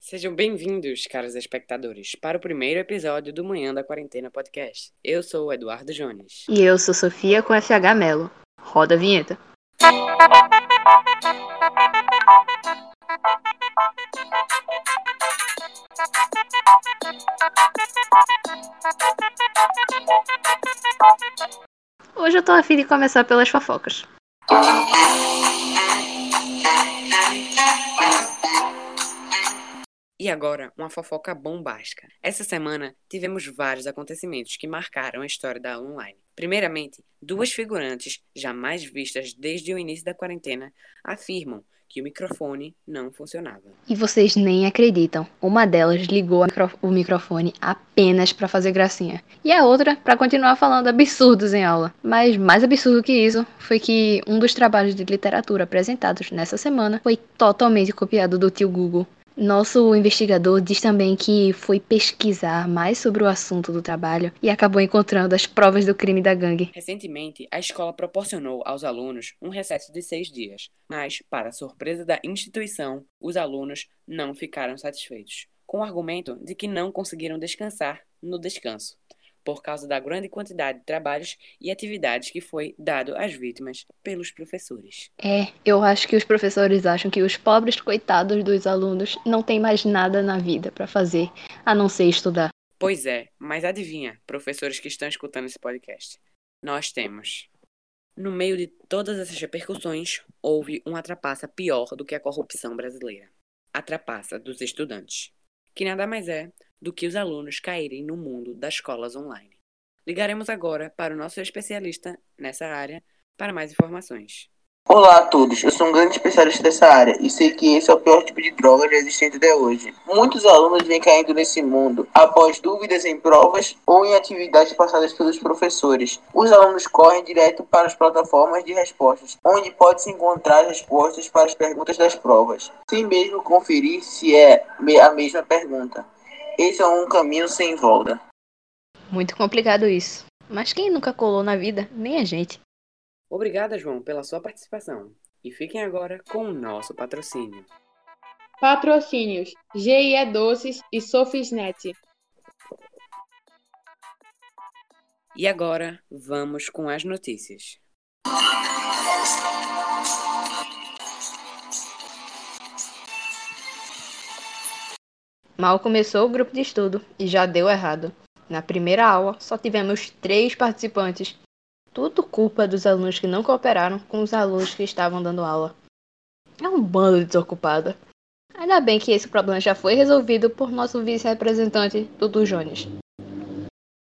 Sejam bem-vindos, caros espectadores, para o primeiro episódio do Manhã da Quarentena Podcast. Eu sou o Eduardo Jones. E eu sou Sofia com FH Melo. Roda a vinheta. Hoje eu tô afim de começar pelas fofocas. E agora, uma fofoca bombástica. Essa semana tivemos vários acontecimentos que marcaram a história da online. Primeiramente, duas figurantes, jamais vistas desde o início da quarentena, afirmam que o microfone não funcionava. E vocês nem acreditam. Uma delas ligou o microfone apenas para fazer gracinha. E a outra para continuar falando absurdos em aula. Mas mais absurdo que isso foi que um dos trabalhos de literatura apresentados nessa semana foi totalmente copiado do tio Google. Nosso investigador diz também que foi pesquisar mais sobre o assunto do trabalho e acabou encontrando as provas do crime da gangue. Recentemente, a escola proporcionou aos alunos um recesso de seis dias, mas, para surpresa da instituição, os alunos não ficaram satisfeitos, com o argumento de que não conseguiram descansar no descanso por causa da grande quantidade de trabalhos e atividades que foi dado às vítimas pelos professores. É, eu acho que os professores acham que os pobres coitados dos alunos não têm mais nada na vida para fazer a não ser estudar. Pois é, mas adivinha, professores que estão escutando esse podcast, nós temos. No meio de todas essas repercussões, houve uma trapaça pior do que a corrupção brasileira. A trapaça dos estudantes, que nada mais é do que os alunos caírem no mundo das escolas online. Ligaremos agora para o nosso especialista nessa área para mais informações. Olá a todos, eu sou um grande especialista dessa área e sei que esse é o pior tipo de droga já existente até hoje. Muitos alunos vêm caindo nesse mundo após dúvidas em provas ou em atividades passadas pelos professores. Os alunos correm direto para as plataformas de respostas, onde pode-se encontrar respostas para as perguntas das provas, sem mesmo conferir se é a mesma pergunta. Esse é um caminho sem volta. Muito complicado isso. Mas quem nunca colou na vida? Nem a gente. Obrigada, João, pela sua participação. E fiquem agora com o nosso patrocínio. Patrocínios: GIE Doces e Sofisnet. E agora, vamos com as notícias. Mal começou o grupo de estudo e já deu errado. Na primeira aula, só tivemos três participantes. Tudo culpa dos alunos que não cooperaram com os alunos que estavam dando aula. É um bando de desocupado. Ainda bem que esse problema já foi resolvido por nosso vice-representante, Dudu Jones.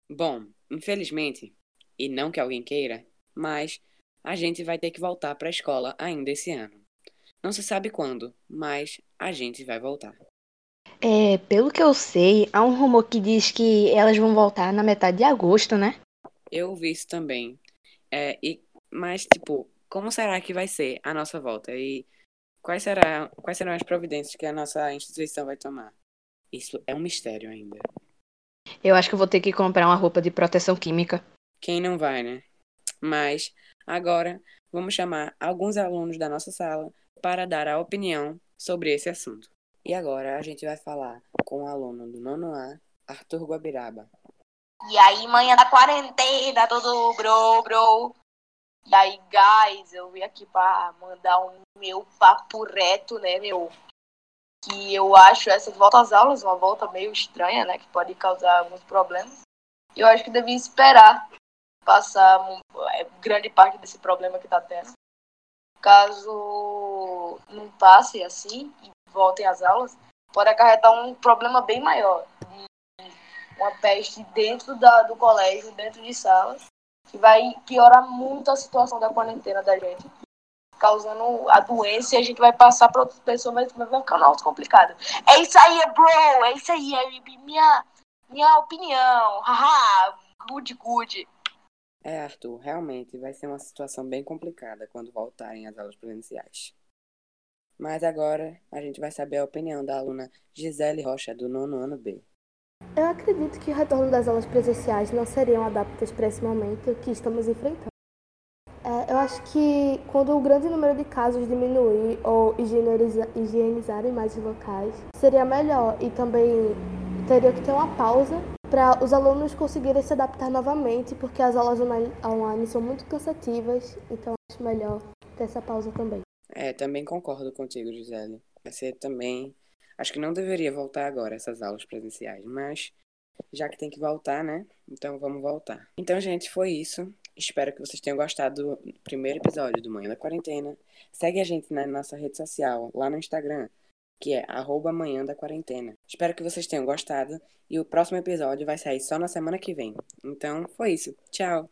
Bom, infelizmente, e não que alguém queira, mas a gente vai ter que voltar para a escola ainda esse ano. Não se sabe quando, mas a gente vai voltar. É, pelo que eu sei, há um rumor que diz que elas vão voltar na metade de agosto, né? Eu vi isso também. É, e, mas, tipo, como será que vai ser a nossa volta? E quais, será, quais serão as providências que a nossa instituição vai tomar? Isso é um mistério ainda. Eu acho que eu vou ter que comprar uma roupa de proteção química. Quem não vai, né? Mas, agora, vamos chamar alguns alunos da nossa sala para dar a opinião sobre esse assunto. E agora a gente vai falar com o aluno do nono A, Arthur Guabiraba. E aí, manhã da quarentena, todo bro, bro. E aí, guys, eu vim aqui pra mandar um meu papo reto, né, meu? Que eu acho essa volta às aulas uma volta meio estranha, né? Que pode causar alguns problemas. Eu acho que devia esperar passar é, grande parte desse problema que tá tendo. Caso não passe assim, voltem às aulas, pode acarretar um problema bem maior. Uma peste dentro da, do colégio, dentro de salas, que vai piorar muito a situação da quarentena da gente, causando a doença e a gente vai passar para outras pessoas, mas vai ficar um alto complicado. É isso aí, bro! É isso aí, é minha, minha opinião. Haha, good, good. É, Arthur, realmente vai ser uma situação bem complicada quando voltarem às aulas presenciais. Mas agora a gente vai saber a opinião da aluna Gisele Rocha, do nono ano B. Eu acredito que o retorno das aulas presenciais não seriam adaptas para esse momento que estamos enfrentando. É, eu acho que quando o grande número de casos diminuir ou higieniza, higienizarem mais os locais, seria melhor e também teria que ter uma pausa para os alunos conseguirem se adaptar novamente, porque as aulas online são muito cansativas, então acho melhor ter essa pausa também. É, também concordo contigo, Gisele. Você também. Acho que não deveria voltar agora essas aulas presenciais, mas já que tem que voltar, né? Então vamos voltar. Então, gente, foi isso. Espero que vocês tenham gostado do primeiro episódio do Manhã da Quarentena. Segue a gente na nossa rede social, lá no Instagram, que é arroba Manhã da Quarentena. Espero que vocês tenham gostado e o próximo episódio vai sair só na semana que vem. Então, foi isso. Tchau!